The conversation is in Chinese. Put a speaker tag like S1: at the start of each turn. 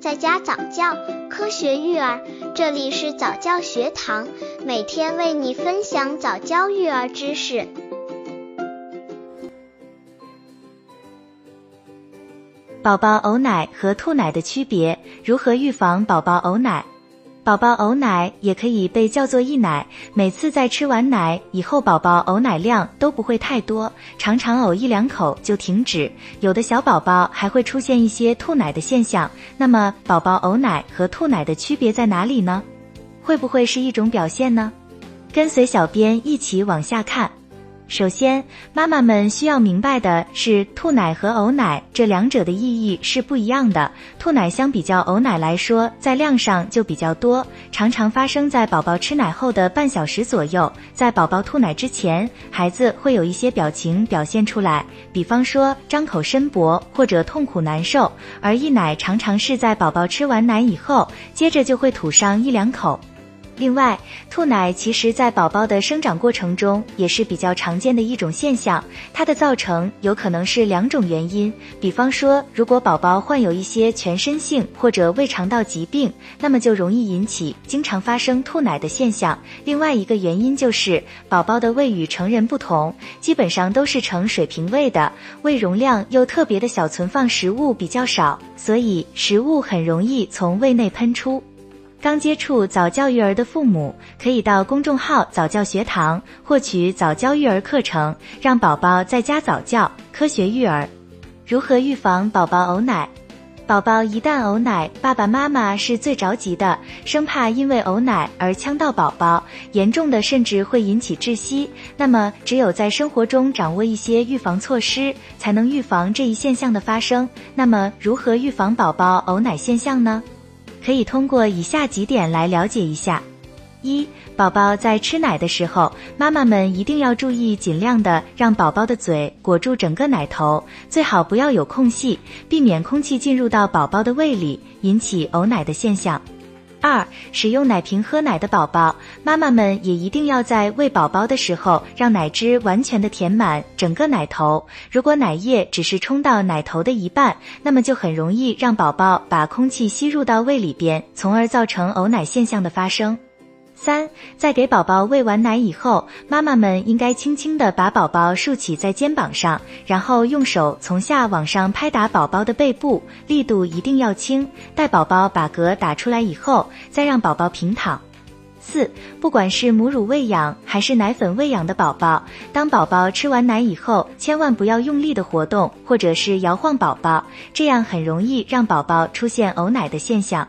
S1: 在家早教，科学育儿，这里是早教学堂，每天为你分享早教育儿知识。
S2: 宝宝呕奶和吐奶的区别，如何预防宝宝呕奶？宝宝呕奶也可以被叫做溢奶，每次在吃完奶以后，宝宝呕奶量都不会太多，常常呕一两口就停止，有的小宝宝还会出现一些吐奶的现象。那么，宝宝呕奶和吐奶的区别在哪里呢？会不会是一种表现呢？跟随小编一起往下看。首先，妈妈们需要明白的是，吐奶和呕奶这两者的意义是不一样的。吐奶相比较呕奶来说，在量上就比较多，常常发生在宝宝吃奶后的半小时左右。在宝宝吐奶之前，孩子会有一些表情表现出来，比方说张口伸脖或者痛苦难受；而溢奶常常是在宝宝吃完奶以后，接着就会吐上一两口。另外，吐奶其实在宝宝的生长过程中也是比较常见的一种现象。它的造成有可能是两种原因，比方说，如果宝宝患有一些全身性或者胃肠道疾病，那么就容易引起经常发生吐奶的现象。另外一个原因就是宝宝的胃与成人不同，基本上都是呈水平胃的，胃容量又特别的小，存放食物比较少，所以食物很容易从胃内喷出。刚接触早教育儿的父母，可以到公众号早教学堂获取早教育儿课程，让宝宝在家早教，科学育儿。如何预防宝宝呕奶？宝宝一旦呕奶，爸爸妈妈是最着急的，生怕因为呕奶而呛到宝宝，严重的甚至会引起窒息。那么，只有在生活中掌握一些预防措施，才能预防这一现象的发生。那么，如何预防宝宝呕奶现象呢？可以通过以下几点来了解一下：一、宝宝在吃奶的时候，妈妈们一定要注意，尽量的让宝宝的嘴裹住整个奶头，最好不要有空隙，避免空气进入到宝宝的胃里，引起呕奶的现象。二、使用奶瓶喝奶的宝宝，妈妈们也一定要在喂宝宝的时候，让奶汁完全的填满整个奶头。如果奶液只是冲到奶头的一半，那么就很容易让宝宝把空气吸入到胃里边，从而造成呕奶现象的发生。三，在给宝宝喂完奶以后，妈妈们应该轻轻的把宝宝竖起在肩膀上，然后用手从下往上拍打宝宝的背部，力度一定要轻。待宝宝把嗝打出来以后，再让宝宝平躺。四，不管是母乳喂养还是奶粉喂养的宝宝，当宝宝吃完奶以后，千万不要用力的活动或者是摇晃宝宝，这样很容易让宝宝出现呕奶的现象。